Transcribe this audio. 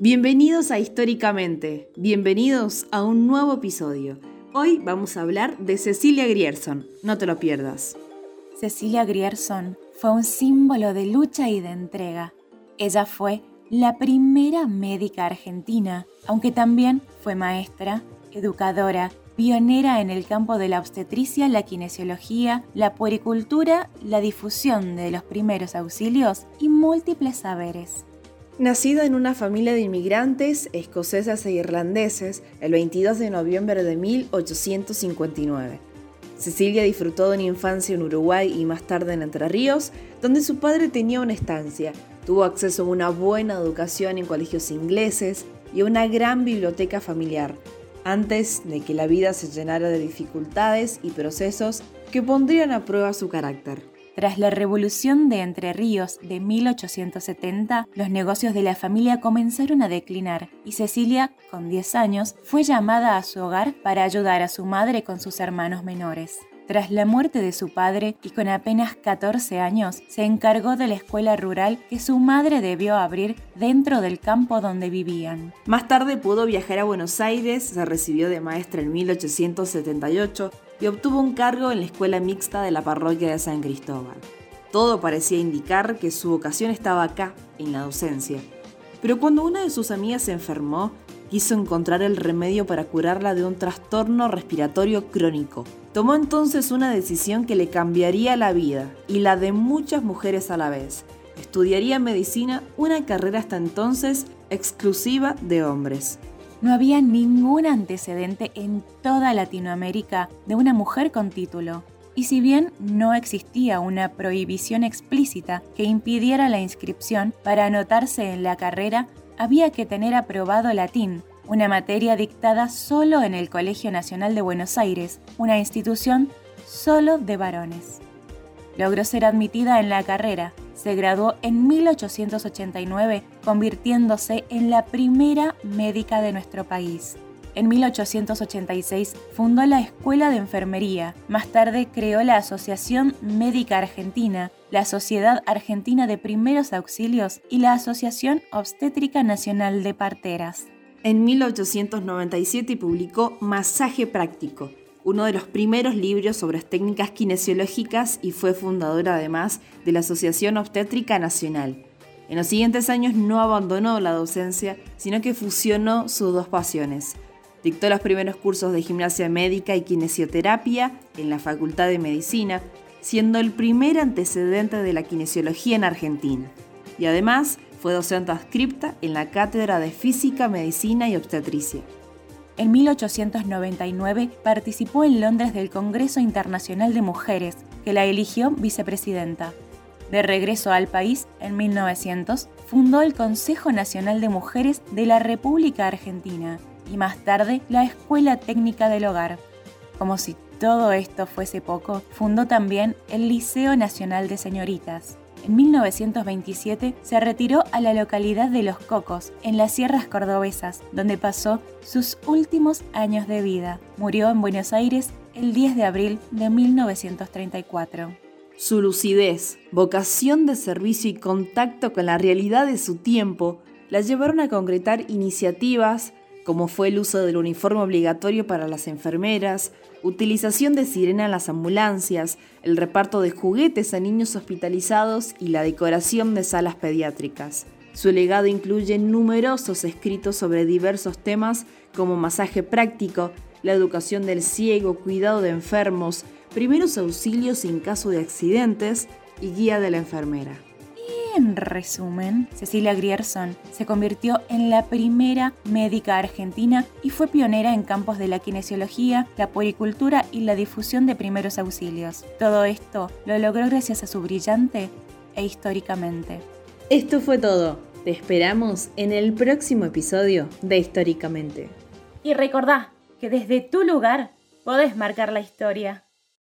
Bienvenidos a Históricamente, bienvenidos a un nuevo episodio. Hoy vamos a hablar de Cecilia Grierson, no te lo pierdas. Cecilia Grierson fue un símbolo de lucha y de entrega. Ella fue la primera médica argentina, aunque también fue maestra, educadora, pionera en el campo de la obstetricia, la kinesiología, la puericultura, la difusión de los primeros auxilios y múltiples saberes. Nacida en una familia de inmigrantes escoceses e irlandeses el 22 de noviembre de 1859. Cecilia disfrutó de una infancia en Uruguay y más tarde en Entre Ríos, donde su padre tenía una estancia. Tuvo acceso a una buena educación en colegios ingleses y a una gran biblioteca familiar, antes de que la vida se llenara de dificultades y procesos que pondrían a prueba su carácter. Tras la revolución de Entre Ríos de 1870, los negocios de la familia comenzaron a declinar y Cecilia, con 10 años, fue llamada a su hogar para ayudar a su madre con sus hermanos menores. Tras la muerte de su padre y con apenas 14 años, se encargó de la escuela rural que su madre debió abrir dentro del campo donde vivían. Más tarde pudo viajar a Buenos Aires, se recibió de maestra en 1878 y obtuvo un cargo en la escuela mixta de la parroquia de San Cristóbal. Todo parecía indicar que su vocación estaba acá, en la docencia. Pero cuando una de sus amigas se enfermó, quiso encontrar el remedio para curarla de un trastorno respiratorio crónico. Tomó entonces una decisión que le cambiaría la vida y la de muchas mujeres a la vez. Estudiaría medicina, una carrera hasta entonces exclusiva de hombres. No había ningún antecedente en toda Latinoamérica de una mujer con título. Y si bien no existía una prohibición explícita que impidiera la inscripción para anotarse en la carrera, había que tener aprobado latín, una materia dictada solo en el Colegio Nacional de Buenos Aires, una institución solo de varones. Logró ser admitida en la carrera, se graduó en 1889, convirtiéndose en la primera médica de nuestro país. En 1886 fundó la Escuela de Enfermería, más tarde creó la Asociación Médica Argentina, la Sociedad Argentina de Primeros Auxilios y la Asociación Obstétrica Nacional de Parteras. En 1897 publicó Masaje Práctico, uno de los primeros libros sobre técnicas kinesiológicas y fue fundadora además de la Asociación Obstétrica Nacional. En los siguientes años no abandonó la docencia, sino que fusionó sus dos pasiones. Dictó los primeros cursos de gimnasia médica y kinesioterapia en la Facultad de Medicina, siendo el primer antecedente de la kinesiología en Argentina. Y además fue docente adscripta en la Cátedra de Física, Medicina y Obstetricia. En 1899 participó en Londres del Congreso Internacional de Mujeres, que la eligió vicepresidenta. De regreso al país, en 1900, fundó el Consejo Nacional de Mujeres de la República Argentina y más tarde la Escuela Técnica del Hogar. Como si todo esto fuese poco, fundó también el Liceo Nacional de Señoritas. En 1927 se retiró a la localidad de Los Cocos, en las sierras cordobesas, donde pasó sus últimos años de vida. Murió en Buenos Aires el 10 de abril de 1934. Su lucidez, vocación de servicio y contacto con la realidad de su tiempo la llevaron a concretar iniciativas como fue el uso del uniforme obligatorio para las enfermeras, utilización de sirena en las ambulancias, el reparto de juguetes a niños hospitalizados y la decoración de salas pediátricas. Su legado incluye numerosos escritos sobre diversos temas como masaje práctico, la educación del ciego, cuidado de enfermos, primeros auxilios en caso de accidentes y guía de la enfermera. En resumen, Cecilia Grierson se convirtió en la primera médica argentina y fue pionera en campos de la kinesiología, la puericultura y la difusión de primeros auxilios. Todo esto lo logró gracias a su brillante e históricamente. Esto fue todo. Te esperamos en el próximo episodio de Históricamente. Y recordá que desde tu lugar podés marcar la historia.